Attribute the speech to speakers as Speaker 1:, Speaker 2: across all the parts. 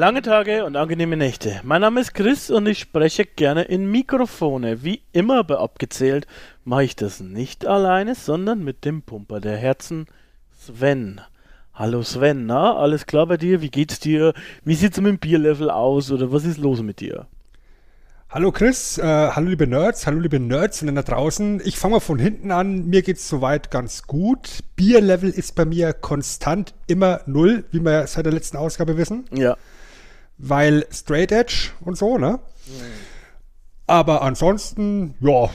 Speaker 1: Lange Tage und angenehme Nächte. Mein Name ist Chris und ich spreche gerne in Mikrofone. Wie immer bei Abgezählt mache ich das nicht alleine, sondern mit dem Pumper der Herzen, Sven. Hallo Sven, na, alles klar bei dir? Wie geht's dir? Wie sieht's mit dem Bierlevel aus oder was ist los mit dir?
Speaker 2: Hallo Chris, äh, hallo liebe Nerds, hallo liebe Nerds da draußen. Ich fange mal von hinten an. Mir geht's soweit ganz gut. Bierlevel ist bei mir konstant immer null, wie wir seit der letzten Ausgabe wissen.
Speaker 1: Ja
Speaker 2: weil Straight Edge und so, ne? Mhm. Aber ansonsten, ja,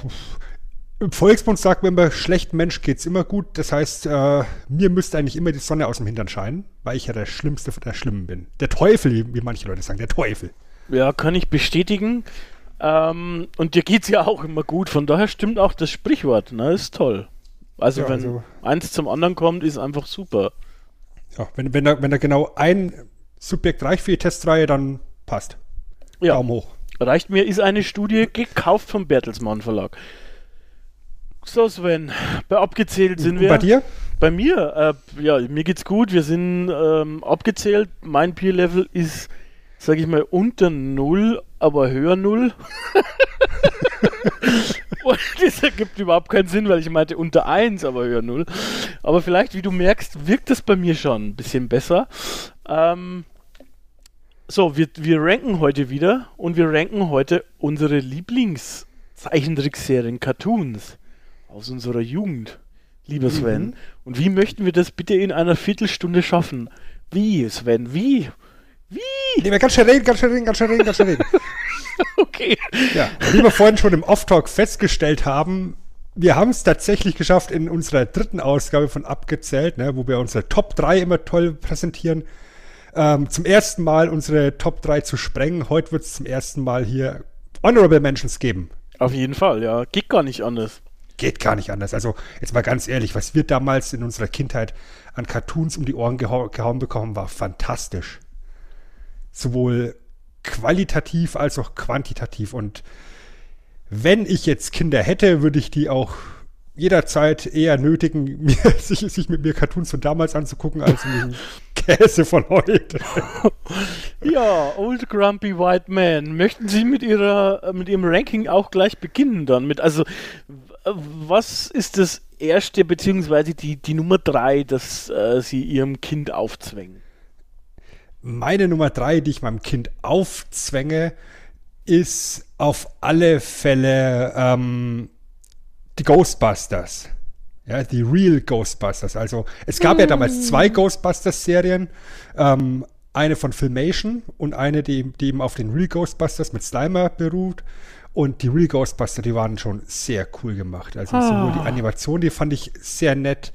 Speaker 2: im Volksmund sagt man immer, schlechten Mensch geht's immer gut. Das heißt, äh, mir müsste eigentlich immer die Sonne aus dem Hintern scheinen, weil ich ja der Schlimmste von der Schlimmen bin. Der Teufel, wie manche Leute sagen, der Teufel.
Speaker 1: Ja, kann ich bestätigen. Ähm, und dir geht's ja auch immer gut. Von daher stimmt auch das Sprichwort, ne? Ist toll. Also, ja, wenn also, eins zum anderen kommt, ist einfach super.
Speaker 2: Ja, wenn, wenn, da, wenn da genau ein Subjekt reicht für die Testreihe, dann passt.
Speaker 1: Ja. Daumen hoch. Reicht mir, ist eine Studie gekauft vom Bertelsmann Verlag. So, Sven, bei abgezählt sind Und wir.
Speaker 2: Bei dir?
Speaker 1: Bei mir, äh, ja, mir geht's gut. Wir sind ähm, abgezählt. Mein Peer-Level ist, sag ich mal, unter Null, aber höher Null. Und das ergibt überhaupt keinen Sinn, weil ich meinte unter 1, aber höher 0. Aber vielleicht, wie du merkst, wirkt das bei mir schon ein bisschen besser. Ähm, so, wir, wir ranken heute wieder und wir ranken heute unsere Lieblingszeichentrickserien, Cartoons aus unserer Jugend, lieber Sven. Mhm. Und wie möchten wir das bitte in einer Viertelstunde schaffen? Wie, Sven, wie? Wie?
Speaker 2: Nee, ganz schnell reden, ganz schnell reden, ganz schnell reden, ganz schnell reden.
Speaker 1: okay.
Speaker 2: Ja, wie wir vorhin schon im Off-Talk festgestellt haben, wir haben es tatsächlich geschafft in unserer dritten Ausgabe von Abgezählt, ne, wo wir unsere Top 3 immer toll präsentieren, ähm, zum ersten Mal unsere Top 3 zu sprengen. Heute wird es zum ersten Mal hier Honorable Mentions geben.
Speaker 1: Auf jeden Fall, ja. Geht gar nicht anders.
Speaker 2: Geht gar nicht anders. Also, jetzt mal ganz ehrlich, was wir damals in unserer Kindheit an Cartoons um die Ohren geha gehauen bekommen, war fantastisch. Sowohl qualitativ als auch quantitativ. Und wenn ich jetzt Kinder hätte, würde ich die auch jederzeit eher nötigen, mir, sich, sich mit mir Cartoons von damals anzugucken, als mit Käse von heute.
Speaker 1: ja, Old Grumpy White Man. Möchten Sie mit Ihrer, mit Ihrem Ranking auch gleich beginnen dann mit, also, was ist das erste, beziehungsweise die, die Nummer drei, das äh, Sie Ihrem Kind aufzwängen?
Speaker 2: Meine Nummer drei, die ich meinem Kind aufzwänge, ist auf alle Fälle ähm, die Ghostbusters. Ja, die Real Ghostbusters. Also es gab mm. ja damals zwei Ghostbusters-Serien. Ähm, eine von Filmation und eine, die, die eben auf den Real Ghostbusters mit Slimer beruht. Und die Real Ghostbusters, die waren schon sehr cool gemacht. Also ah. sowohl die Animation, die fand ich sehr nett.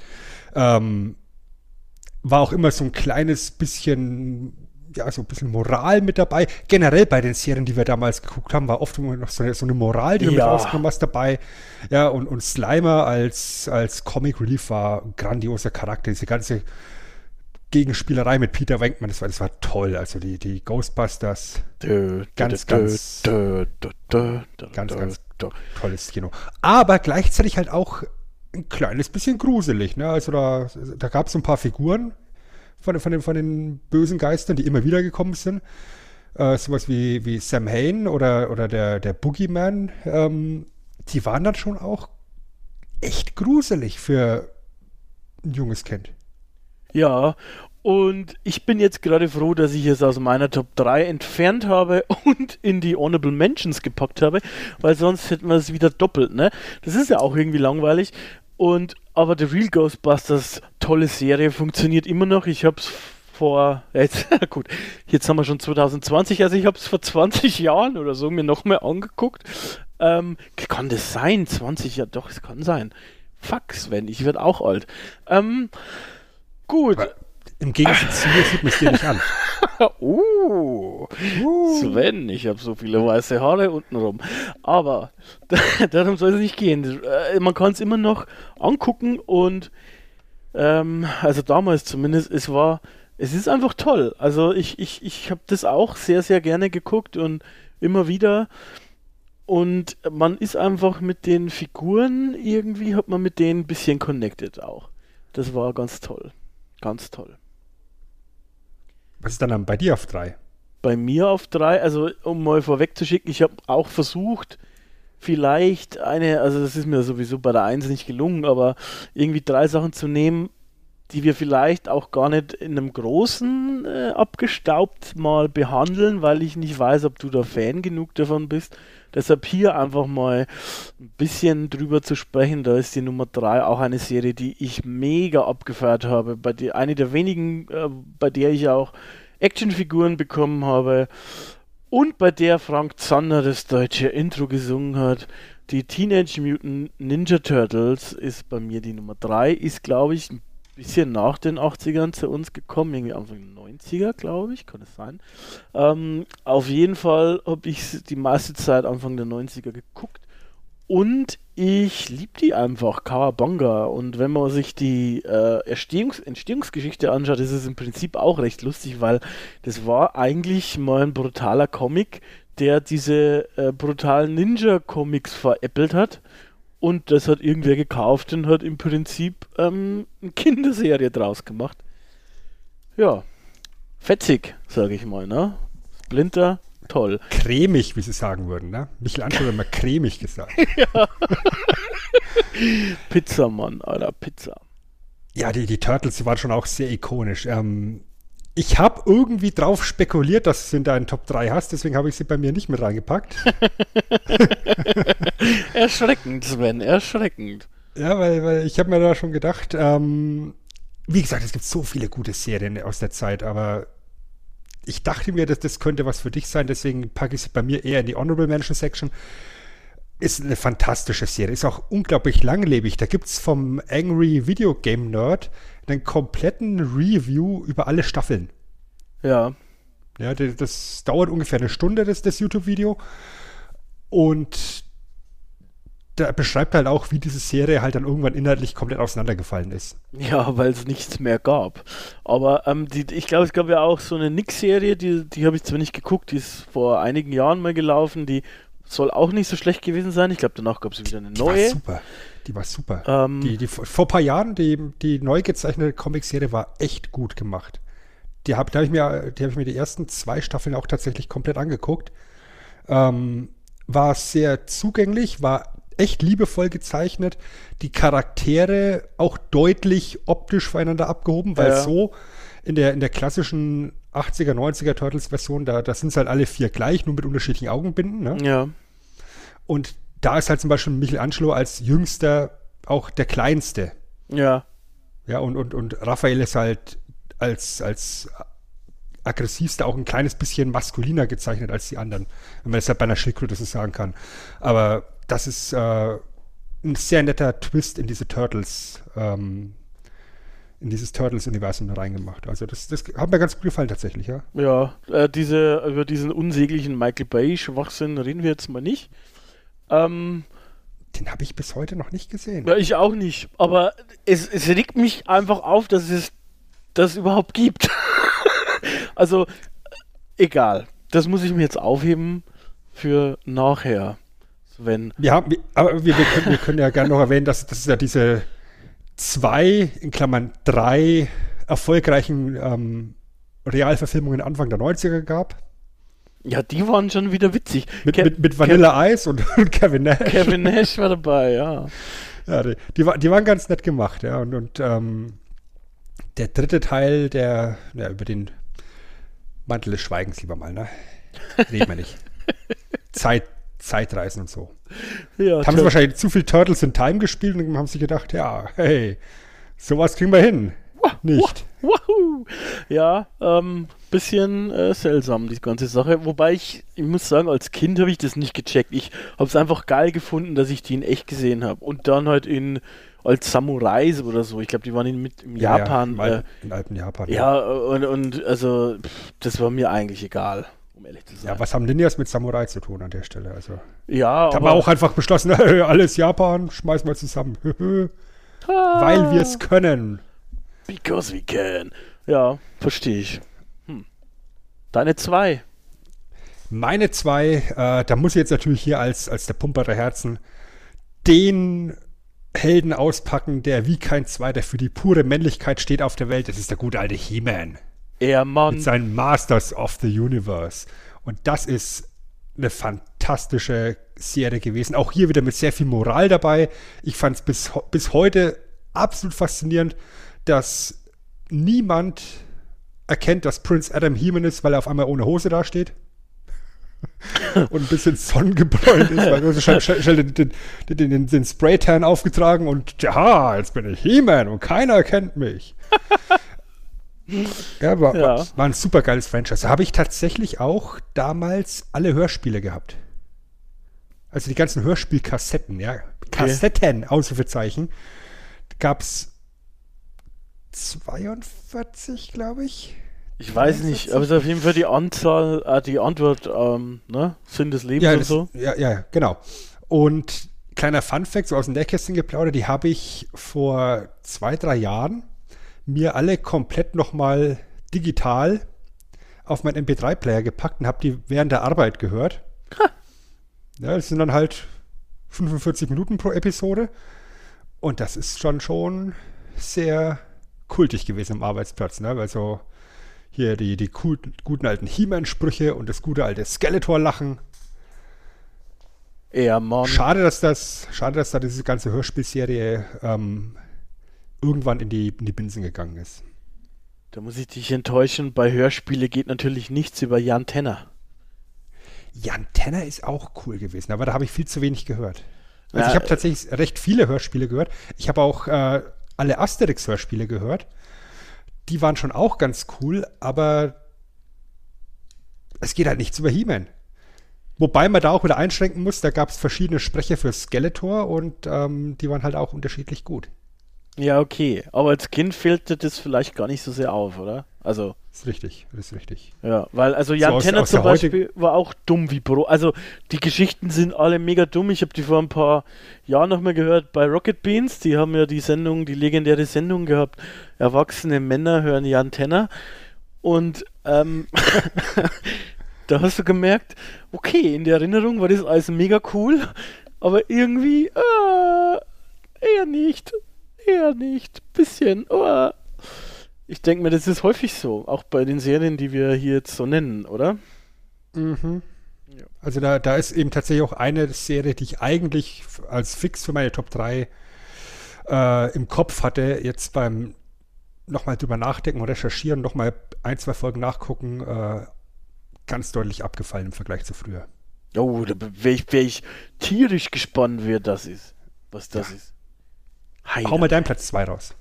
Speaker 2: Ähm, war auch immer so ein kleines bisschen ja, so ein bisschen Moral mit dabei. Generell bei den Serien, die wir damals geguckt haben, war oft immer noch so eine, so eine Moral, die du ja. mit rausgenommen hast dabei. Ja, und, und Slimer als, als Comic Relief war ein grandioser Charakter. Diese ganze Gegenspielerei mit Peter Wenkman, das war, das war toll. Also die, die Ghostbusters. Dö, ganz, dö, ganz, dö, ganz, ganz tolles Kino. Aber gleichzeitig halt auch ein kleines bisschen gruselig. Ne? Also da, da gab es ein paar Figuren, von, von, den, von den bösen Geistern, die immer wieder gekommen sind. Äh, sowas wie, wie Sam Hain oder, oder der, der Boogeyman, ähm, die waren dann schon auch echt gruselig für ein junges Kind.
Speaker 1: Ja, und ich bin jetzt gerade froh, dass ich es aus meiner Top 3 entfernt habe und in die Honorable Mentions gepackt habe, weil sonst hätten wir es wieder doppelt, ne? Das ist ja auch irgendwie langweilig. Und aber The Real Ghostbusters, tolle Serie, funktioniert immer noch. Ich habe es vor, jetzt, gut, jetzt haben wir schon 2020, also ich habe es vor 20 Jahren oder so mir nochmal angeguckt. Ähm, kann das sein? 20 Jahre, doch, es kann sein. Fuck, Sven, ich werde auch alt. Ähm, gut.
Speaker 2: Aber Im Gegensatz zu mir sieht man es dir nicht an.
Speaker 1: Uh, Sven, ich habe so viele weiße Haare untenrum. Aber darum soll es nicht gehen. Äh, Man kann es immer noch angucken und ähm, also damals zumindest, es war, es ist einfach toll. Also ich, ich, ich habe das auch sehr, sehr gerne geguckt und immer wieder. Und man ist einfach mit den Figuren, irgendwie hat man mit denen ein bisschen connected auch. Das war ganz toll. Ganz toll.
Speaker 2: Was ist dann bei dir auf drei?
Speaker 1: bei mir auf drei, also um mal vorwegzuschicken, ich habe auch versucht, vielleicht eine, also das ist mir sowieso bei der Eins nicht gelungen, aber irgendwie drei Sachen zu nehmen, die wir vielleicht auch gar nicht in einem großen äh, abgestaubt mal behandeln, weil ich nicht weiß, ob du da Fan genug davon bist. Deshalb hier einfach mal ein bisschen drüber zu sprechen. Da ist die Nummer drei auch eine Serie, die ich mega abgefeiert habe. Bei der, eine der wenigen, äh, bei der ich auch Actionfiguren bekommen habe und bei der Frank Zander das deutsche Intro gesungen hat. Die Teenage Mutant Ninja Turtles ist bei mir die Nummer 3, ist glaube ich ein bisschen nach den 80ern zu uns gekommen, irgendwie Anfang der 90er, glaube ich, kann es sein. Ähm, auf jeden Fall habe ich die meiste Zeit Anfang der 90er geguckt und ich liebe die einfach, Kawabanga. Und wenn man sich die äh, Erstehungs Entstehungsgeschichte anschaut, ist es im Prinzip auch recht lustig, weil das war eigentlich mal ein brutaler Comic, der diese äh, brutalen Ninja-Comics veräppelt hat. Und das hat irgendwer gekauft und hat im Prinzip ähm, eine Kinderserie draus gemacht. Ja, fetzig, sage ich mal, ne? Splinter, toll.
Speaker 2: Cremig, wie sie sagen würden, ne? Michelangelo hat immer cremig gesagt.
Speaker 1: Pizzamann, Alter, Pizza.
Speaker 2: Ja, die, die Turtles, die waren schon auch sehr ikonisch. Ähm, ich habe irgendwie drauf spekuliert, dass du sie in deinen Top 3 hast, deswegen habe ich sie bei mir nicht mit reingepackt.
Speaker 1: Erschreckend, Sven, erschreckend.
Speaker 2: Ja, weil, weil ich habe mir da schon gedacht, ähm, wie gesagt, es gibt so viele gute Serien aus der Zeit, aber ich dachte mir, dass das könnte was für dich sein, deswegen packe ich sie bei mir eher in die Honorable Mention Section. Ist eine fantastische Serie, ist auch unglaublich langlebig. Da gibt es vom Angry Video Game Nerd einen kompletten Review über alle Staffeln.
Speaker 1: Ja.
Speaker 2: Ja, das, das dauert ungefähr eine Stunde, das, das YouTube-Video. Und da beschreibt halt auch, wie diese Serie halt dann irgendwann inhaltlich komplett auseinandergefallen ist.
Speaker 1: Ja, weil es nichts mehr gab. Aber ähm, die, ich glaube, es gab ja auch so eine Nix-Serie, die, die habe ich zwar nicht geguckt, die ist vor einigen Jahren mal gelaufen, die soll auch nicht so schlecht gewesen sein. Ich glaube, danach gab es wieder eine
Speaker 2: Die
Speaker 1: neue.
Speaker 2: super. Die war super.
Speaker 1: Ähm,
Speaker 2: die, die, vor ein paar Jahren, die, die neu gezeichnete Comicserie war echt gut gemacht. Die habe hab ich, mir- die hab ich mir die ersten zwei Staffeln auch tatsächlich komplett angeguckt. Ähm, war sehr zugänglich, war echt liebevoll gezeichnet. Die Charaktere auch deutlich optisch voneinander abgehoben, weil
Speaker 1: Ja.
Speaker 2: so in der, in der klassischen 80er, 90er Turtles-Version, da, da sind es halt alle vier gleich, nur mit unterschiedlichen Augenbinden. Ne?
Speaker 1: ja.
Speaker 2: Und da ist halt zum Beispiel Michelangelo als jüngster auch der kleinste.
Speaker 1: Ja.
Speaker 2: Ja, und, und, und Raphael ist halt als, als aggressivster auch ein kleines bisschen maskuliner gezeichnet als die anderen. Wenn man das halt bei einer Schildkröte so sagen kann. Aber das ist äh, ein sehr netter Twist in diese Turtles, ähm, in dieses Turtles-Universum reingemacht. Also das, das hat mir ganz gut gefallen tatsächlich, ja.
Speaker 1: Ja, äh, diese, über diesen unsäglichen Michael Bay-Schwachsinn reden wir jetzt mal nicht. Ähm,
Speaker 2: Den habe ich bis heute noch nicht gesehen.
Speaker 1: ja, ich auch nicht. Aber es, es regt mich einfach auf, dass es das überhaupt gibt. also, egal. Das muss ich mir jetzt aufheben für nachher. Sven.
Speaker 2: Wir- aber wir, wir, können, wir können ja gerne noch erwähnen, dass, dass es ja diese zwei, in Klammern drei erfolgreichen ähm, Realverfilmungen Anfang der 90er gab.
Speaker 1: Ja, die waren schon wieder witzig.
Speaker 2: Mit,
Speaker 1: Ke-
Speaker 2: mit, mit Vanilla Ice und, und Kevin Nash.
Speaker 1: Kevin Nash war dabei, ja.
Speaker 2: Ja, die, die, die waren ganz nett gemacht, ja. Und, und ähm, der dritte Teil, der, ja, über den Mantel des Schweigens lieber mal, ne? Reden wir nicht. Zeit, Zeitreisen und so.
Speaker 1: ja
Speaker 2: Da haben sie wahrscheinlich zu viel Turtles in Time gespielt und haben sich gedacht, ja, hey, sowas kriegen wir hin. Nicht.
Speaker 1: Wahoo! Ja, ähm, bisschen äh, seltsam, die ganze Sache. Wobei ich, ich muss sagen, als Kind habe ich das nicht gecheckt. Ich habe es einfach geil gefunden, dass ich die in echt gesehen habe. Und dann halt in als Samurais oder so. Ich glaube, die waren in, mit, im
Speaker 2: Ja,
Speaker 1: Japan.
Speaker 2: Ja, im
Speaker 1: äh,
Speaker 2: alten, im alten Japan.
Speaker 1: ja, und, und also, pff, das war mir eigentlich egal, um ehrlich zu sein.
Speaker 2: Ja, was haben Ninjas mit Samurai zu tun an der Stelle? Also,
Speaker 1: ja
Speaker 2: haben wir auch einfach beschlossen, alles Japan, schmeißen wir zusammen. Weil wir es können.
Speaker 1: Because we can. Ja, verstehe ich. Deine zwei.
Speaker 2: Meine zwei, äh, da muss ich jetzt natürlich hier als, als der Pumper der Herzen den Helden auspacken, der wie kein zweiter für die pure Männlichkeit steht auf der Welt. Das ist der gute alte He-Man.
Speaker 1: Er Mann.
Speaker 2: Mit seinen Masters of the Universe. Und das ist eine fantastische Serie gewesen. Auch hier wieder mit sehr viel Moral dabei. Ich fand es bis, bis heute absolut faszinierend, dass niemand erkennt, dass Prince Adam He-Man ist, weil er auf einmal ohne Hose dasteht. und ein bisschen sonnengebräunt ist, weil er schnell, schnell, den, den, den, den, Spraytan aufgetragen und ja, jetzt bin ich He-Man und keiner erkennt mich. Ja, war,
Speaker 1: Ja.
Speaker 2: War, war ein super geiles Franchise. Da habe ich tatsächlich auch damals alle Hörspiele gehabt. Also die ganzen Hörspielkassetten, ja. Kassetten, Ausrufezeichen. Gab es 42, glaube ich.
Speaker 1: Ich weiß nicht, aber es ist auf jeden Fall die Anzahl, äh, die Antwort, ähm, ne? Sinn des Lebens
Speaker 2: Ja,
Speaker 1: und
Speaker 2: das,
Speaker 1: so.
Speaker 2: ja, ja, genau. Und kleiner Fun-Fact, so aus dem Nähkästchen geplaudert, die habe ich vor zwei, drei Jahren mir alle komplett nochmal digital auf meinen MP3-Player gepackt und habe die während der Arbeit gehört. Ja, das sind dann halt 45 Minuten pro Episode. Und das ist schon schon sehr kultig gewesen am Arbeitsplatz, ne? Weil so hier die, die guten alten He-Man-Sprüche und das gute alte Skeletor-Lachen.
Speaker 1: Er Mann.
Speaker 2: Schade, dass das, schade, dass da diese ganze Hörspielserie ähm, irgendwann in die, in die Binsen gegangen ist.
Speaker 1: Da muss ich dich enttäuschen, bei Hörspiele geht natürlich nichts über Jan Tenner.
Speaker 2: Jan Tenner ist auch cool gewesen, aber da habe ich viel zu wenig gehört. Also
Speaker 1: Ja,
Speaker 2: ich habe tatsächlich recht viele Hörspiele gehört. Ich habe auch äh, alle Asterix-Hörspiele gehört. Die waren schon auch ganz cool, aber es geht halt nichts über He-Man. Wobei man da auch wieder einschränken muss, da gab es verschiedene Sprecher für Skeletor und ähm, die waren halt auch unterschiedlich gut.
Speaker 1: Ja, okay. Aber als Kind fällt dir das vielleicht gar nicht so sehr auf, oder? Also,
Speaker 2: ist richtig, das ist richtig.
Speaker 1: ja, weil, also Jan
Speaker 2: aus-
Speaker 1: Tenner
Speaker 2: aus
Speaker 1: zum Beispiel war auch dumm wie Bro. Also, die Geschichten sind alle mega dumm. Ich habe die vor ein paar Jahren noch mal gehört bei Rocket Beans. Die haben ja die Sendung, die legendäre Sendung gehabt. Erwachsene Männer hören Jan Tenner. Und, ähm, da hast du gemerkt, okay, in der Erinnerung war das alles mega cool, aber irgendwie, äh, eher nicht. Eher nicht. Bisschen. Oh. Ich denke mir, das ist häufig so, auch bei den Serien, die wir hier jetzt so nennen, oder?
Speaker 2: Mhm.
Speaker 1: Ja.
Speaker 2: Also da, da ist eben tatsächlich auch eine Serie, die ich eigentlich als Fix für meine Top 3 äh, im Kopf hatte, jetzt beim nochmal drüber nachdenken und recherchieren, nochmal ein, zwei Folgen nachgucken, äh, ganz deutlich abgefallen im Vergleich zu früher.
Speaker 1: Oh, da wäre ich, wär ich tierisch gespannt, wer das ist. Was das ist. Heiler.
Speaker 2: Hau mal deinen Platz 2 raus.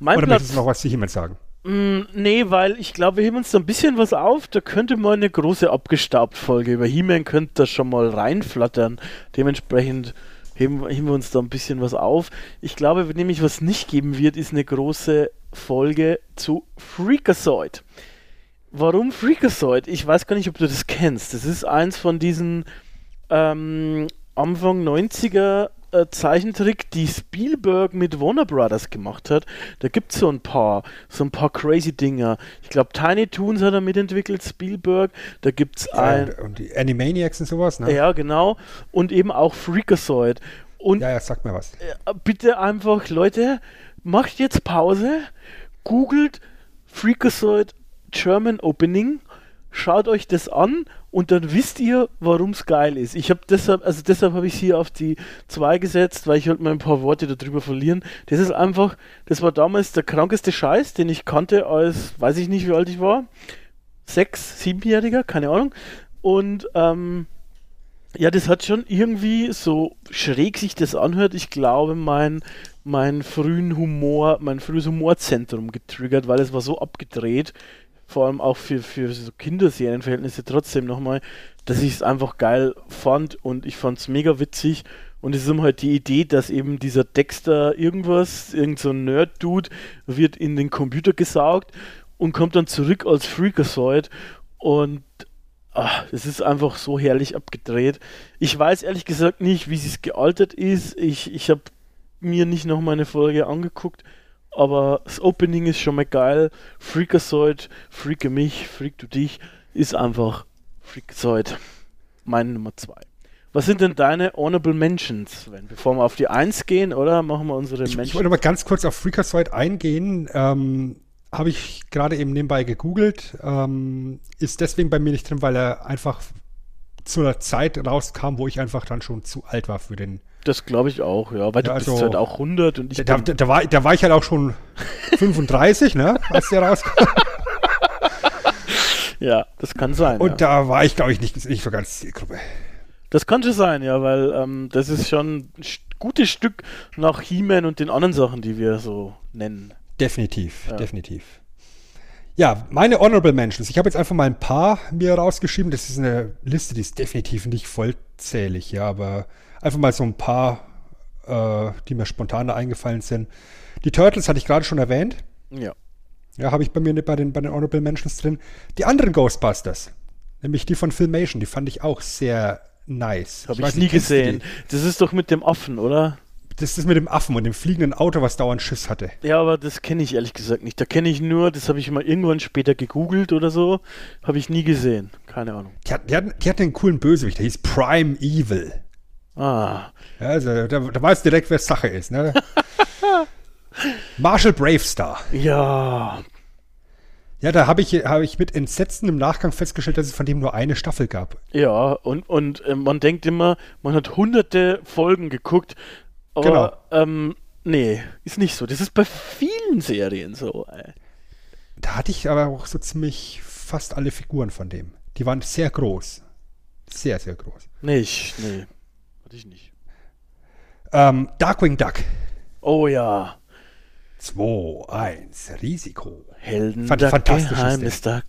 Speaker 1: mein
Speaker 2: Oder
Speaker 1: Platz.
Speaker 2: möchtest du noch was zu jemand sagen?
Speaker 1: Mm, nee, weil ich glaube, wir heben uns da ein bisschen was auf. Da könnte mal eine große Abgestaubt-Folge über He-Man könnte da schon mal reinflattern. Dementsprechend heben, heben wir uns da ein bisschen was auf. Ich glaube, nämlich, was nicht geben wird, ist eine große Folge zu Freakazoid. Warum Freakazoid? Ich weiß gar nicht, ob du das kennst. Das ist eins von diesen ähm, Anfang 90er äh, Zeichentrick, die Spielberg mit Warner Brothers gemacht hat. Da gibt es so ein paar, so ein paar crazy Dinger. Ich glaube, Tiny Toons hat er mitentwickelt, Spielberg. Da gibt es ein.
Speaker 2: und, und die Animaniacs und sowas, ne?
Speaker 1: Ja, genau. Und eben auch Freakazoid. Und
Speaker 2: ja, ja, sag mir was.
Speaker 1: äh, bitte einfach, Leute, macht jetzt Pause, googelt Freakazoid German Opening, schaut euch das an und dann wisst ihr, warum es geil ist. Ich habe deshalb, also deshalb habe ich hier auf die 2 gesetzt, weil ich wollte mal ein paar Worte darüber verlieren. Das ist einfach, das war damals der krankeste Scheiß, den ich kannte als, weiß ich nicht, wie alt ich war, sechs, siebenjähriger, keine Ahnung. Und ähm, ja, das hat schon irgendwie so schräg sich das anhört. Ich glaube, mein, mein frühen Humor, mein frühes Humorzentrum getriggert, weil es war so abgedreht. Vor allem auch für, für so Kinderserienverhältnisse trotzdem nochmal, dass ich es einfach geil fand und ich fand es mega witzig. Und es ist immer halt die Idee, dass eben dieser Dexter irgendwas, irgend so ein Nerd-Dude, wird in den Computer gesaugt und kommt dann zurück als Freakazoid. Und ach, es ist einfach so herrlich abgedreht. Ich weiß ehrlich gesagt nicht, wie es gealtert ist. Ich, ich habe mir nicht noch mal eine Folge angeguckt, aber das Opening ist schon mal geil. Freakazoid, freake mich, freak du dich, ist einfach Freakazoid. Meine Nummer 2. Was sind denn deine Honorable Mentions, Sven? Bevor wir auf die 1 gehen, oder machen wir unsere
Speaker 2: Ich, ich
Speaker 1: Mentions?
Speaker 2: wollte mal ganz kurz auf Freakazoid eingehen. Ähm, Habe ich gerade eben nebenbei gegoogelt. Ähm, ist deswegen bei mir nicht drin, weil er einfach zu einer Zeit rauskam, wo ich einfach dann schon zu alt war für den.
Speaker 1: Das glaube ich auch, ja, weil
Speaker 2: Ja,
Speaker 1: du bist
Speaker 2: also-
Speaker 1: halt auch 100 und ich
Speaker 2: Da,
Speaker 1: bin,
Speaker 2: da, da, war, da war ich halt auch schon 35, ne, als der rauskam.
Speaker 1: ja, das kann sein.
Speaker 2: Und
Speaker 1: ja.
Speaker 2: da war ich, glaube ich, nicht, nicht so ganz Zielgruppe.
Speaker 1: Das schon sein, ja, weil ähm, das ist schon ein gutes Stück nach He-Man und den anderen Sachen, die wir so nennen.
Speaker 2: Definitiv,
Speaker 1: Ja.
Speaker 2: definitiv. Ja, meine Honorable Mentions. Ich habe jetzt einfach mal ein paar mir rausgeschrieben. Das ist eine Liste, die ist definitiv nicht vollzählig, ja, aber einfach mal so ein paar, äh, die mir spontan da eingefallen sind. Die Turtles hatte ich gerade schon erwähnt.
Speaker 1: Ja.
Speaker 2: Ja, habe ich bei mir bei den, bei den Honorable Mentions drin. Die anderen Ghostbusters, nämlich die von Filmation, die fand ich auch sehr nice.
Speaker 1: Habe ich,
Speaker 2: weiß
Speaker 1: nie gesehen. Das ist doch mit dem Affen, oder?
Speaker 2: Das ist mit dem Affen und dem fliegenden Auto, was dauernd Schiss hatte.
Speaker 1: Ja, aber das kenne ich ehrlich gesagt nicht. Da kenne ich nur, das habe ich mal irgendwann später gegoogelt oder so. Habe ich nie gesehen. Keine Ahnung.
Speaker 2: Die, hat, die, hatten, die hatten einen coolen Bösewicht, der hieß Prime Evil.
Speaker 1: Ah,
Speaker 2: Ja, also da, da weiß direkt, wer Sache ist. Ne? Marshall Bravestar.
Speaker 1: ja.
Speaker 2: Ja, da habe ich, hab ich mit Entsetzen im Nachgang festgestellt, dass es von dem nur eine Staffel gab.
Speaker 1: Ja, und, und äh, man denkt immer, man hat hunderte Folgen geguckt. Aber,
Speaker 2: Genau.
Speaker 1: ähm, nee, ist nicht so. Das ist bei vielen Serien so. Ey.
Speaker 2: Da hatte ich aber auch so ziemlich fast alle Figuren von dem. Die waren sehr groß. Sehr, sehr groß.
Speaker 1: Nicht, nee. Hatte ich nicht.
Speaker 2: Ähm, Darkwing Duck.
Speaker 1: Oh ja.
Speaker 2: 2, 1, Risiko.
Speaker 1: Helden
Speaker 2: Fan-
Speaker 1: Duck, Geheimnis Duck.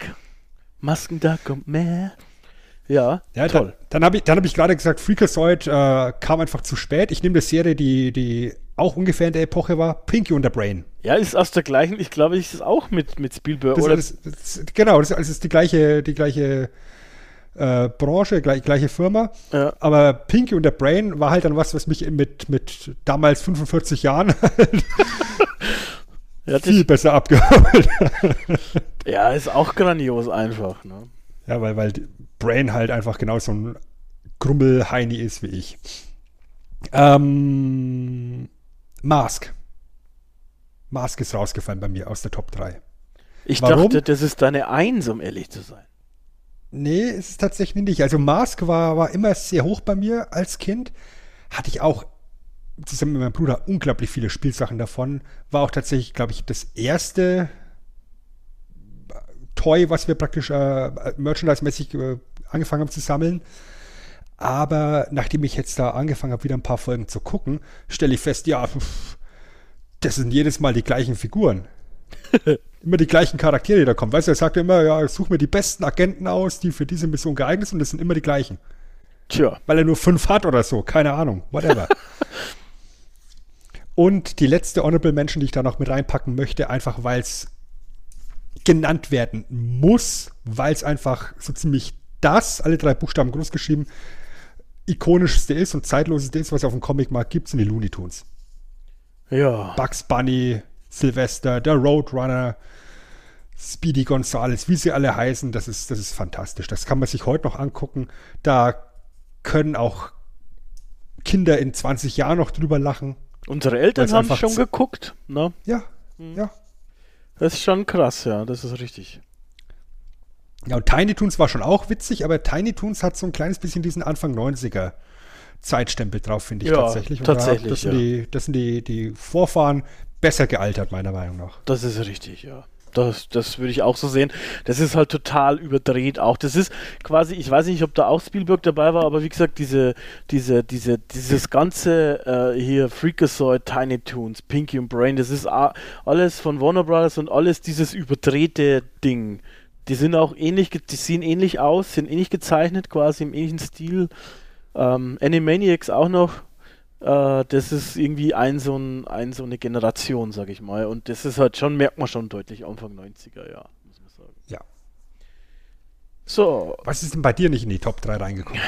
Speaker 1: Maskenduck und mehr. Ja,
Speaker 2: Ja,
Speaker 1: toll.
Speaker 2: Dann, dann habe ich, dann hab ich gerade gesagt, Freakazoid äh, kam einfach zu spät. Ich nehme eine Serie, die, die auch ungefähr in der Epoche war, Pinky und der Brain.
Speaker 1: Ja, ist aus der gleichen, ich glaube, ich ist auch mit, mit Spielberg.
Speaker 2: Das,
Speaker 1: oder
Speaker 2: das, das, genau, das, das ist die gleiche, die gleiche äh, Branche, gleich, gleiche Firma.
Speaker 1: Ja.
Speaker 2: Aber Pinky und der Brain war halt dann was, was mich mit, mit damals 45 Jahren halt
Speaker 1: ja,
Speaker 2: viel besser abgeholt.
Speaker 1: ja, ist auch grandios einfach. Ne?
Speaker 2: ja, weil, weil Brain halt einfach genau so ein Grummel-Heini ist wie ich. Ähm, Mask. Mask ist rausgefallen bei mir aus der Top 3.
Speaker 1: Ich
Speaker 2: Warum?
Speaker 1: dachte, das ist deine Eins, um ehrlich zu sein.
Speaker 2: Nee, ist es tatsächlich nicht. Also Mask war, war immer sehr hoch bei mir als Kind. Hatte ich auch zusammen mit meinem Bruder unglaublich viele Spielsachen davon. War auch tatsächlich, glaube ich, das erste Toy, was wir praktisch äh, merchandise-mäßig äh, angefangen haben zu sammeln. Aber nachdem ich jetzt da angefangen habe, wieder ein paar Folgen zu gucken, stelle ich fest, ja, pff, das sind jedes Mal die gleichen Figuren. immer die gleichen Charaktere, die da kommen. Weißt du, er sagt immer, ja, such mir die besten Agenten aus, die für diese Mission geeignet sind, und das sind immer die gleichen.
Speaker 1: Tja,
Speaker 2: Weil er nur fünf hat oder so, keine Ahnung, whatever. und die letzte Honorable Mention, die ich da noch mit reinpacken möchte, einfach weil es genannt werden muss, weil es einfach so ziemlich das, alle drei Buchstaben groß geschrieben, ikonischste ist und zeitloseste ist, was es auf dem Comicmarkt gibt, sind die Looney Tunes.
Speaker 1: ja.
Speaker 2: Bugs Bunny, Sylvester, der Roadrunner, Speedy Gonzales, wie sie alle heißen, das ist, das ist fantastisch. Das kann man sich heute noch angucken. Da können auch Kinder in 20 Jahren noch drüber lachen.
Speaker 1: Unsere Eltern haben schon geguckt. Ne?
Speaker 2: Ja, ja.
Speaker 1: Das ist schon krass, ja, das ist richtig.
Speaker 2: Ja, und Tiny Toons war schon auch witzig, aber Tiny Toons hat so ein kleines bisschen diesen Anfang 90er Zeitstempel drauf, finde ich
Speaker 1: Ja,
Speaker 2: tatsächlich. Und
Speaker 1: tatsächlich,
Speaker 2: Da, das sind,
Speaker 1: ja.
Speaker 2: die, das sind die, die Vorfahren besser gealtert, meiner Meinung nach.
Speaker 1: Das ist richtig, ja. Das, das würde ich auch so sehen. Das ist halt total überdreht auch. Das ist quasi, ich weiß nicht, ob da auch Spielberg dabei war, aber wie gesagt, diese, diese, diese, dieses ganze äh, hier Freakazoid, Tiny Toons, Pinky und Brain, das ist alles von Warner Brothers und alles dieses überdrehte Ding. Die sind auch ähnlich, die sehen ähnlich aus, sind ähnlich gezeichnet, quasi im ähnlichen Stil. Ähm, Animaniacs auch noch. Äh, das ist irgendwie ein so, ein, ein so eine Generation, sag ich mal. Und das ist halt schon, merkt man schon deutlich Anfang 90er, ja, muss man sagen.
Speaker 2: Ja.
Speaker 1: So,
Speaker 2: Was ist denn bei dir nicht in die Top 3 reingekommen?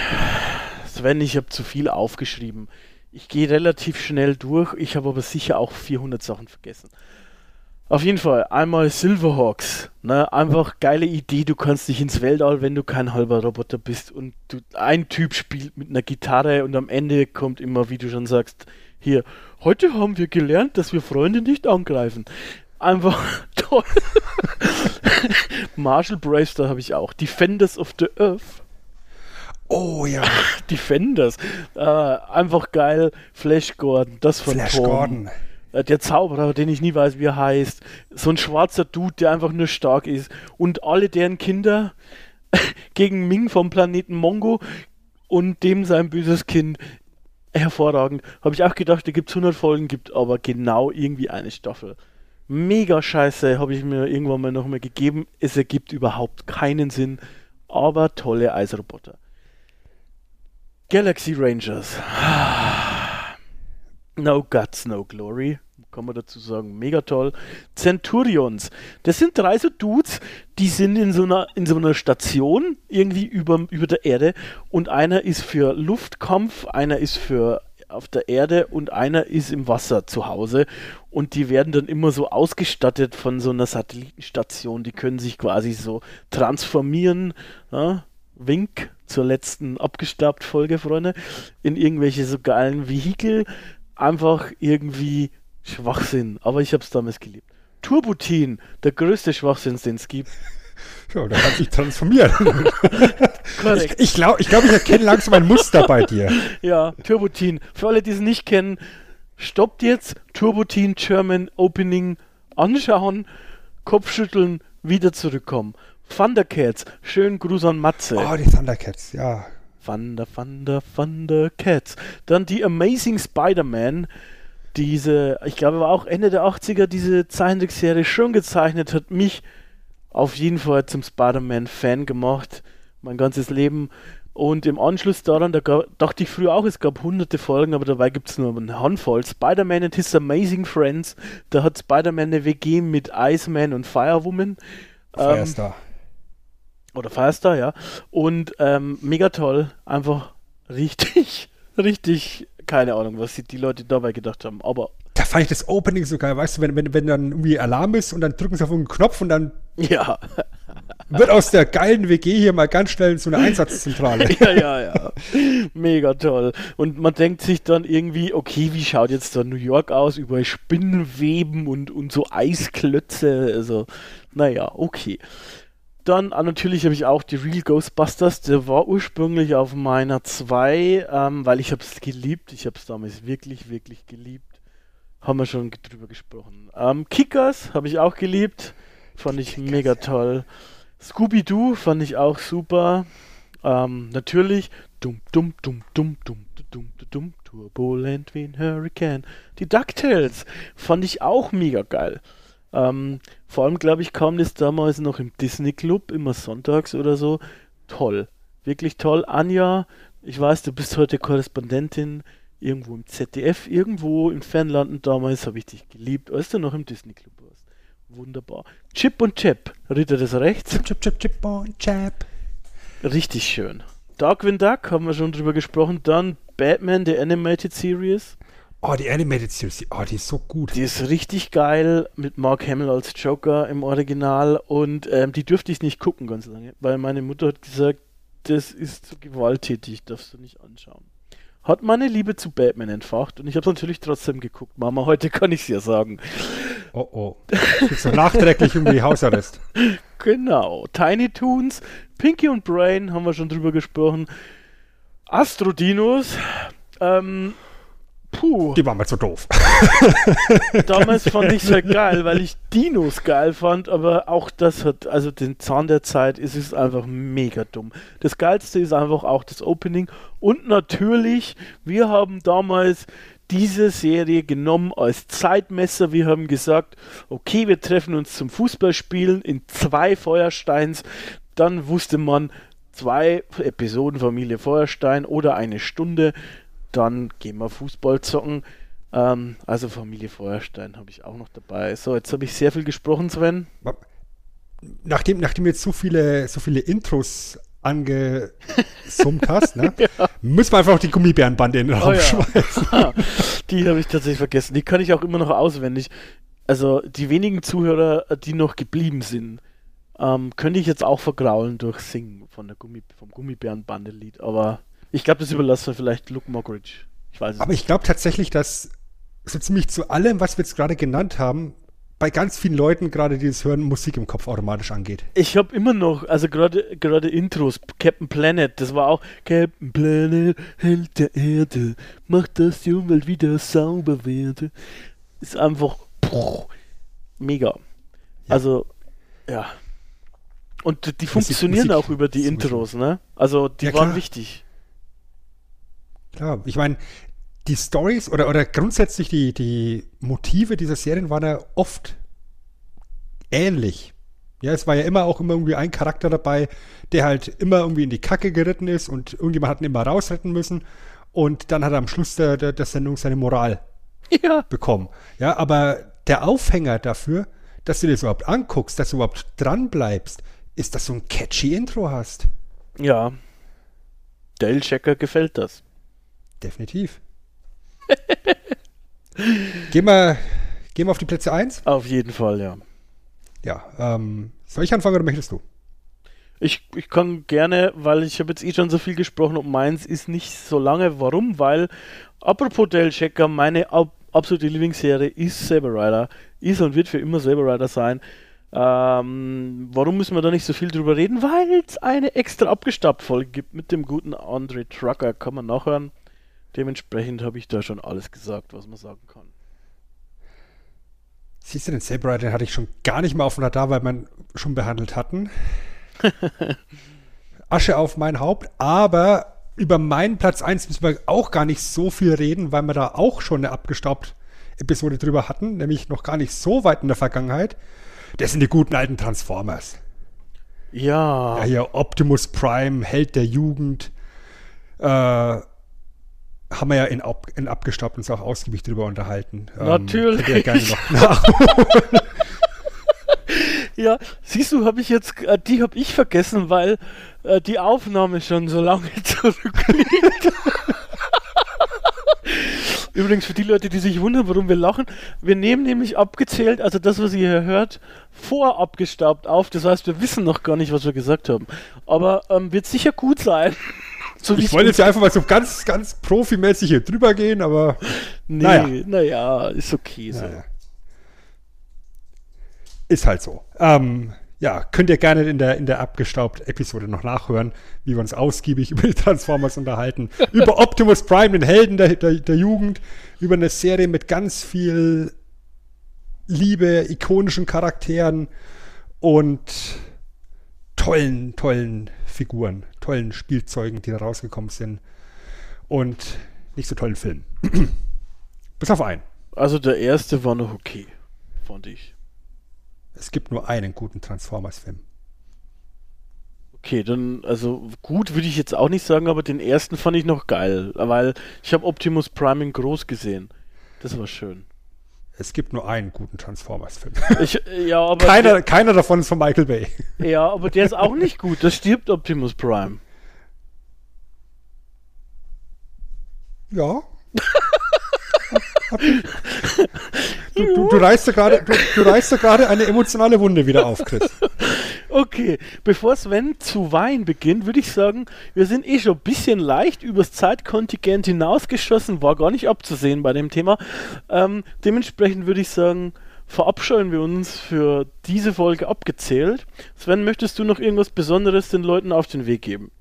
Speaker 1: Sven, ich habe zu viel aufgeschrieben. Ich gehe relativ schnell durch, ich habe aber sicher auch 400 Sachen vergessen. Auf jeden Fall, einmal Silverhawks. Ne? Einfach geile Idee, du kannst dich ins Weltall, wenn du kein halber Roboter bist und du, ein Typ spielt mit einer Gitarre und am Ende kommt immer, wie du schon sagst, hier, heute haben wir gelernt, dass wir Freunde nicht angreifen. Einfach toll. Marshall Bravestar habe ich auch. Defenders of the Earth.
Speaker 2: Oh ja,
Speaker 1: Defenders. Äh, einfach geil. Flash Gordon, das von
Speaker 2: Flash
Speaker 1: Tom.
Speaker 2: Gordon.
Speaker 1: Äh, der Zauberer, den ich nie weiß, wie er heißt. So ein schwarzer Dude, der einfach nur stark ist. Und alle deren Kinder gegen Ming vom Planeten Mongo und dem sein böses Kind. Hervorragend. Habe ich auch gedacht, da gibt es 100 Folgen, gibt aber genau irgendwie eine Staffel. Mega scheiße, habe ich mir irgendwann mal nochmal gegeben. Es ergibt überhaupt keinen Sinn, aber tolle Eisroboter. Galaxy Rangers. No Guts, No Glory. Kann man dazu sagen. Mega toll. Centurions. Das sind drei so Dudes, die sind in so einer, in so einer Station irgendwie über, über der Erde und einer ist für Luftkampf, einer ist für auf der Erde und einer ist im Wasser zu Hause und die werden dann immer so ausgestattet von so einer Satellitenstation, die können sich quasi so transformieren, ja? Wink zur letzten abgestaubt Folge, Freunde, in irgendwelche so geilen Vehikel, einfach irgendwie Schwachsinn, aber ich habe es damals geliebt. Turbotin, der größte Schwachsinn, den es gibt.
Speaker 2: Ja, da du dich transformieren.
Speaker 1: Korrekt.
Speaker 2: ich ich glaube, ich, glaub, ich erkenne langsam ein Muster bei dir.
Speaker 1: Ja, Turbotin. Für alle, die es nicht kennen, stoppt jetzt Turbotin German Opening anschauen, Kopfschütteln, wieder zurückkommen. Thundercats, schönen Gruß an Matze.
Speaker 2: Oh, die Thundercats, ja.
Speaker 1: Thunder, Thunder, Thundercats. Dann die Amazing Spider-Man. Diese, ich glaube, war auch Ende der 80er, diese Zeichentrickserie schon gezeichnet, hat mich auf jeden Fall zum Spider-Man-Fan gemacht. Mein ganzes Leben. Und im Anschluss daran, da gab, dachte ich früher auch, es gab hunderte Folgen, aber dabei gibt es nur eine Handvoll. Spider-Man and His Amazing Friends. Da hat Spider-Man eine WG mit Iceman und Firewoman. Ähm,
Speaker 2: Firestar.
Speaker 1: oder Firestar, ja. Und ähm, mega toll. Einfach richtig, richtig, keine Ahnung, was die Leute dabei gedacht haben. Aber
Speaker 2: Da fand ich das Opening so geil, weißt du, wenn, wenn, wenn dann irgendwie Alarm ist und dann drücken sie auf einen Knopf und dann
Speaker 1: ja,
Speaker 2: wird aus der geilen WG hier mal ganz schnell so eine Einsatzzentrale.
Speaker 1: ja, ja, ja. Mega toll. Und man denkt sich dann irgendwie, okay, wie schaut jetzt da New York aus? Überall Spinnenweben und, und so Eisklötze. Also, naja, okay. Dann ah, natürlich habe ich auch die Real Ghostbusters. Der war ursprünglich auf meiner 2, ähm, weil ich habe es geliebt. Ich habe es damals wirklich, wirklich geliebt. Haben wir schon drüber gesprochen. Ähm, Kickers habe ich auch geliebt. Fand ich
Speaker 2: Kickers,
Speaker 1: mega
Speaker 2: ja.
Speaker 1: toll. Scooby-Doo fand ich auch super. Ähm, natürlich. Dum, dum, dum, dum, dum, dum, dum, dum, turbulent wie ein Hurricane. Die DuckTales fand ich auch mega geil. Ähm, vor allem, glaube ich, kam das damals noch im Disney Club, immer sonntags oder so. Toll. Wirklich toll. Anja, ich weiß, du bist heute Korrespondentin irgendwo im ZDF, irgendwo in Fernlanden damals, habe ich dich geliebt, als du noch im Disney Club warst. Wunderbar. Chip und Chap, Ritter des Rechts.
Speaker 2: Chip, chip, chip, chip und chap.
Speaker 1: Richtig schön. Darkwing Duck, haben wir schon drüber gesprochen. Dann Batman, der Animated Series.
Speaker 2: Oh, die Animated Series, die- oh, die ist so gut.
Speaker 1: Die ist richtig geil mit Mark Hamill als Joker im Original und ähm, die dürfte ich nicht gucken ganz lange, weil meine Mutter hat gesagt, das ist zu gewalttätig, darfst du nicht anschauen. Hat meine Liebe zu Batman entfacht und ich habe natürlich trotzdem geguckt. Mama, heute kann ich es ja sagen.
Speaker 2: Oh, oh. Du nachträglich irgendwie Hausarrest.
Speaker 1: Genau. Tiny Toons, Pinky und Brain haben wir schon drüber gesprochen. Astrodinos. Ähm, puh.
Speaker 2: Die waren mal so doof.
Speaker 1: Damals fand ich es halt geil, weil ich Dinos geil fand, aber auch das hat, also den Zahn der Zeit, ist es einfach mega dumm. Das geilste ist einfach auch das Opening und natürlich, wir haben damals diese Serie genommen als Zeitmesser. Wir haben gesagt, okay, wir treffen uns zum Fußballspielen in zwei Feuersteins. Dann wusste man, zwei Episoden Familie Feuerstein oder eine Stunde. Dann gehen wir Fußball zocken. Ähm, also Familie Feuerstein habe ich auch noch dabei. So, jetzt habe ich sehr viel gesprochen, Sven.
Speaker 2: Nachdem, nachdem jetzt so viele, so viele Intros angesummt hast, ne? ja. müssen wir einfach noch die Gummibärenbande in den Raum oh, ja. schmeißen.
Speaker 1: die habe ich tatsächlich vergessen. Die kann ich auch immer noch auswendig. Also die wenigen Zuhörer, die noch geblieben sind, ähm, könnte ich jetzt auch vergraulen durch Singen von der Gummi, vom Gummibärenbande-Lied. Aber ich glaube, das überlassen wir vielleicht Luke Mockridge.
Speaker 2: Ich weiß Aber nicht. ich glaube tatsächlich, dass so ziemlich zu allem, was wir jetzt gerade genannt haben, bei ganz vielen Leuten, gerade die es hören, Musik im Kopf automatisch angeht.
Speaker 1: Ich habe immer noch, also gerade gerade Intros, Captain Planet, das war auch Captain Planet, Held der Erde, macht, dass die Umwelt wieder sauber werde. Ist einfach boah, mega. Ja. Also, ja. Und die Musik, funktionieren Musik, auch über die Intros, ne? Also, die ja, waren wichtig.
Speaker 2: Klar, ich meine, die Stories oder, oder grundsätzlich die, die Motive dieser Serien waren ja oft ähnlich. Ja, es war ja immer auch immer irgendwie ein Charakter dabei, der halt immer irgendwie in die Kacke geritten ist und irgendjemand hat ihn immer rausretten müssen und dann hat er am Schluss der, der, der Sendung seine Moral ja. bekommen. Ja, aber der Aufhänger dafür, dass du dir das überhaupt anguckst, dass du überhaupt dran bleibst, ist, dass du ein catchy Intro hast.
Speaker 1: Ja. Dale Checker gefällt das.
Speaker 2: Definitiv. gehen, wir, gehen wir auf die Plätze 1?
Speaker 1: Auf jeden Fall, ja.
Speaker 2: Ja, ähm, soll ich anfangen oder möchtest du?
Speaker 1: Ich, ich kann gerne, weil ich habe jetzt eh schon so viel gesprochen und meins ist nicht so lange. Warum? Weil, apropos Dale Checker, meine ab, absolute Lieblingsserie ist Saber Rider. Ist und wird für immer Saber Rider sein. Ähm, warum müssen wir da nicht so viel drüber reden? Weil es eine extra Abgestappt-Folge gibt mit dem guten Andre Trucker. Kann man nachhören. Dementsprechend habe ich da schon alles gesagt, was man sagen kann.
Speaker 2: Siehst du, den Saber Rider hatte ich schon gar nicht mehr auf dem Radar, weil wir schon behandelt hatten. Asche auf mein Haupt, aber über meinen Platz 1 müssen wir auch gar nicht so viel reden, weil wir da auch schon eine abgestaubt Episode drüber hatten, nämlich noch gar nicht so weit in der Vergangenheit. Das sind die guten alten Transformers.
Speaker 1: Ja.
Speaker 2: Ja, hier Optimus Prime, Held der Jugend. Äh, haben wir ja in, ab, in abgestaubt uns auch ausgiebig drüber unterhalten.
Speaker 1: Ähm, Natürlich. Ähm, ja, gerne noch ja, siehst du, habe ich jetzt, äh, die habe ich vergessen, weil äh, die Aufnahme schon so lange zurückliegt. Übrigens für die Leute, die sich wundern, warum wir lachen, wir nehmen nämlich abgezählt, also das, was ihr hier hört, vor abgestaubt auf. Das heißt, wir wissen noch gar nicht, was wir gesagt haben. Aber ähm, wird sicher gut sein.
Speaker 2: So ich wollte jetzt ja einfach mal so ganz, ganz profimäßig hier drüber gehen, aber.
Speaker 1: Nee, naja, naja ist okay so. Naja.
Speaker 2: Ist halt so. Ähm, ja, könnt ihr gerne in der, in der abgestaubt Episode noch nachhören, wie wir uns ausgiebig über die Transformers unterhalten. über Optimus Prime, den Helden der, der, der Jugend, über eine Serie mit ganz viel Liebe, ikonischen Charakteren und tollen, tollen Figuren, tollen Spielzeugen, die da rausgekommen sind und nicht so tollen Filmen. Bis auf einen.
Speaker 1: Also der erste war noch okay, fand ich.
Speaker 2: Es gibt nur einen guten Transformers-Film.
Speaker 1: Okay, dann, also gut würde ich jetzt auch nicht sagen, aber den ersten fand ich noch geil, weil ich habe Optimus Prime in groß gesehen. Das war schön.
Speaker 2: Es gibt nur einen guten Transformers-Film.
Speaker 1: Ja,
Speaker 2: keiner, der, keiner davon ist von Michael Bay.
Speaker 1: Ja, aber der ist auch nicht gut. Da stirbt Optimus Prime.
Speaker 2: Ja. du, du, du reißt da gerade eine emotionale Wunde wieder auf, Chris.
Speaker 1: Okay, bevor Sven zu weinen beginnt, würde ich sagen, wir sind eh schon ein bisschen leicht übers Zeitkontingent hinausgeschossen, war gar nicht abzusehen bei dem Thema. Ähm, dementsprechend würde ich sagen, verabscheuen wir uns für diese Folge abgezählt. Sven, möchtest du noch irgendwas Besonderes den Leuten auf den Weg geben?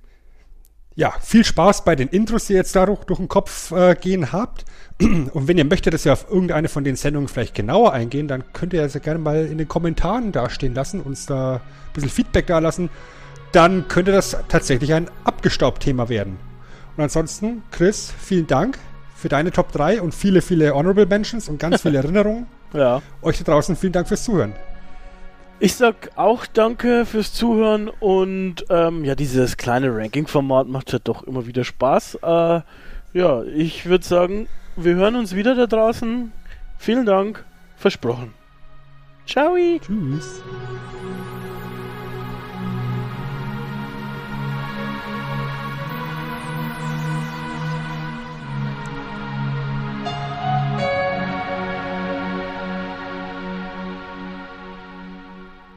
Speaker 2: Ja, viel Spaß bei den Intros, die ihr jetzt da durch, durch den Kopf äh, gehen habt. Und wenn ihr möchtet, dass wir auf irgendeine von den Sendungen vielleicht genauer eingehen, dann könnt ihr das ja gerne mal in den Kommentaren dastehen lassen, uns da ein bisschen Feedback da lassen. Dann könnte das tatsächlich ein abgestaubt Thema werden. Und ansonsten, Chris, vielen Dank für deine Top 3 und viele, viele Honorable Mentions und ganz viele Erinnerungen.
Speaker 1: Ja.
Speaker 2: Euch da draußen vielen Dank fürs Zuhören.
Speaker 1: Ich sag auch danke fürs Zuhören und ähm, ja, dieses kleine Ranking-Format macht ja doch immer wieder Spaß. Äh, ja, ich würde sagen, wir hören uns wieder da draußen. Vielen Dank, versprochen. Ciao.
Speaker 2: Tschüss.